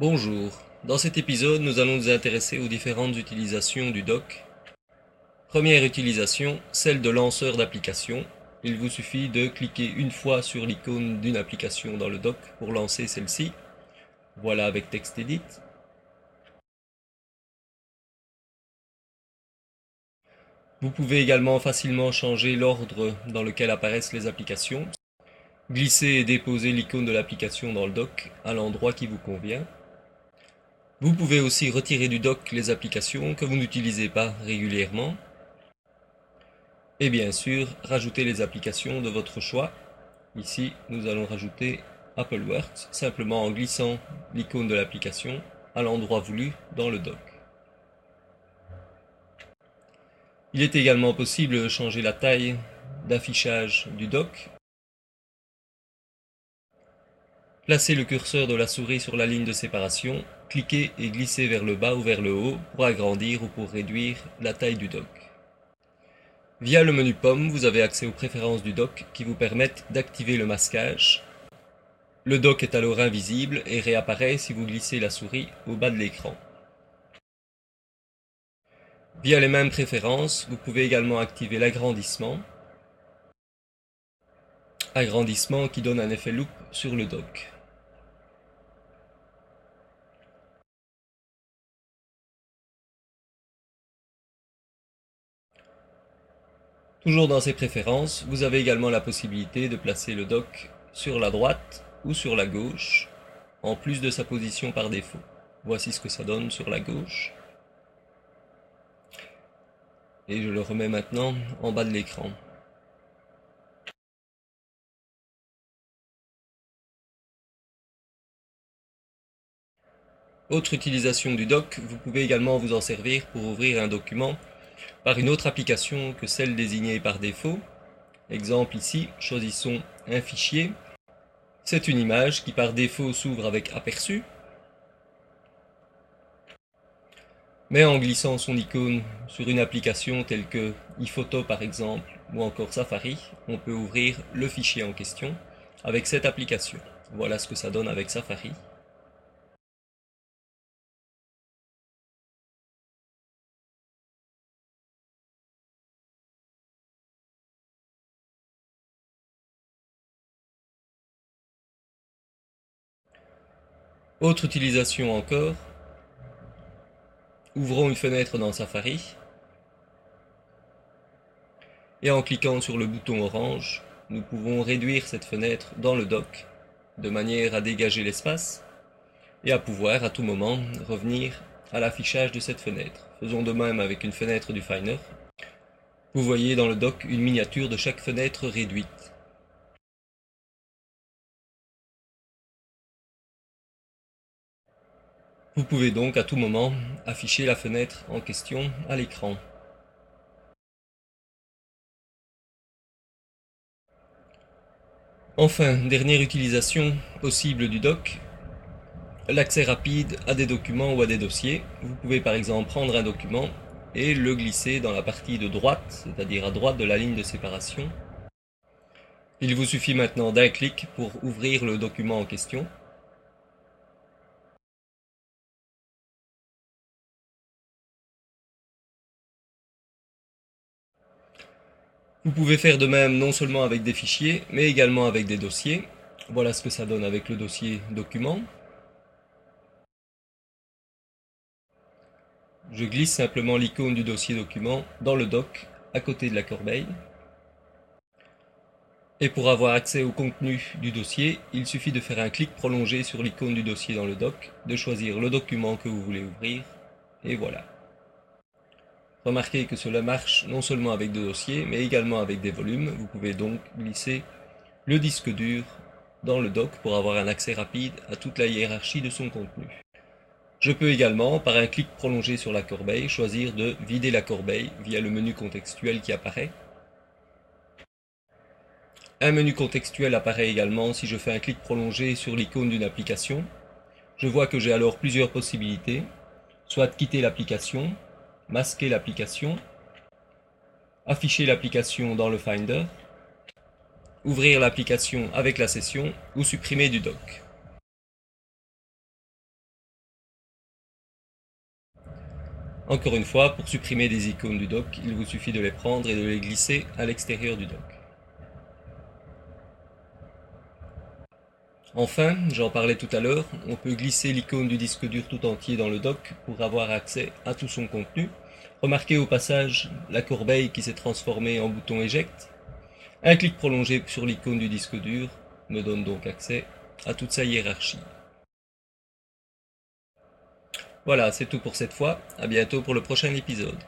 Bonjour, dans cet épisode nous allons nous intéresser aux différentes utilisations du dock. Première utilisation, celle de lanceur d'application. Il vous suffit de cliquer une fois sur l'icône d'une application dans le dock pour lancer celle-ci. Voilà avec TextEdit. Vous pouvez également facilement changer l'ordre dans lequel apparaissent les applications. Glisser et déposer l'icône de l'application dans le dock à l'endroit qui vous convient. Vous pouvez aussi retirer du dock les applications que vous n'utilisez pas régulièrement. Et bien sûr, rajouter les applications de votre choix. Ici, nous allons rajouter Apple Works simplement en glissant l'icône de l'application à l'endroit voulu dans le dock. Il est également possible de changer la taille d'affichage du dock Placez le curseur de la souris sur la ligne de séparation, cliquez et glissez vers le bas ou vers le haut pour agrandir ou pour réduire la taille du dock. Via le menu Pomme, vous avez accès aux préférences du dock qui vous permettent d'activer le masquage. Le dock est alors invisible et réapparaît si vous glissez la souris au bas de l'écran. Via les mêmes préférences, vous pouvez également activer l'agrandissement. Agrandissement qui donne un effet loupe sur le dock. Toujours dans ces préférences, vous avez également la possibilité de placer le dock sur la droite ou sur la gauche, en plus de sa position par défaut. Voici ce que ça donne sur la gauche. Et je le remets maintenant en bas de l'écran. Autre utilisation du dock, vous pouvez également vous en servir pour ouvrir un document une autre application que celle désignée par défaut. Exemple ici, choisissons un fichier. C'est une image qui par défaut s'ouvre avec aperçu. Mais en glissant son icône sur une application telle que iPhoto par exemple, ou encore Safari, on peut ouvrir le fichier en question avec cette application. Voilà ce que ça donne avec Safari. Autre utilisation encore. Ouvrons une fenêtre dans Safari. Et en cliquant sur le bouton orange, nous pouvons réduire cette fenêtre dans le dock de manière à dégager l'espace et à pouvoir à tout moment revenir à l'affichage de cette fenêtre. Faisons de même avec une fenêtre du Finder. Vous voyez dans le dock une miniature de chaque fenêtre réduite. Vous pouvez donc à tout moment afficher la fenêtre en question à l'écran. Enfin, dernière utilisation possible du doc, l'accès rapide à des documents ou à des dossiers. Vous pouvez par exemple prendre un document et le glisser dans la partie de droite, c'est-à-dire à droite de la ligne de séparation. Il vous suffit maintenant d'un clic pour ouvrir le document en question. Vous pouvez faire de même non seulement avec des fichiers, mais également avec des dossiers. Voilà ce que ça donne avec le dossier document. Je glisse simplement l'icône du dossier document dans le doc à côté de la corbeille. Et pour avoir accès au contenu du dossier, il suffit de faire un clic prolongé sur l'icône du dossier dans le doc, de choisir le document que vous voulez ouvrir, et voilà. Remarquez que cela marche non seulement avec des dossiers, mais également avec des volumes. Vous pouvez donc glisser le disque dur dans le dock pour avoir un accès rapide à toute la hiérarchie de son contenu. Je peux également, par un clic prolongé sur la corbeille, choisir de vider la corbeille via le menu contextuel qui apparaît. Un menu contextuel apparaît également si je fais un clic prolongé sur l'icône d'une application. Je vois que j'ai alors plusieurs possibilités, soit quitter l'application, masquer l'application, afficher l'application dans le Finder, ouvrir l'application avec la session ou supprimer du dock. Encore une fois, pour supprimer des icônes du dock, il vous suffit de les prendre et de les glisser à l'extérieur du dock. Enfin, j'en parlais tout à l'heure, on peut glisser l'icône du disque dur tout entier dans le dock pour avoir accès à tout son contenu. Remarquez au passage la corbeille qui s'est transformée en bouton éjecte. Un clic prolongé sur l'icône du disque dur me donne donc accès à toute sa hiérarchie. Voilà, c'est tout pour cette fois. À bientôt pour le prochain épisode.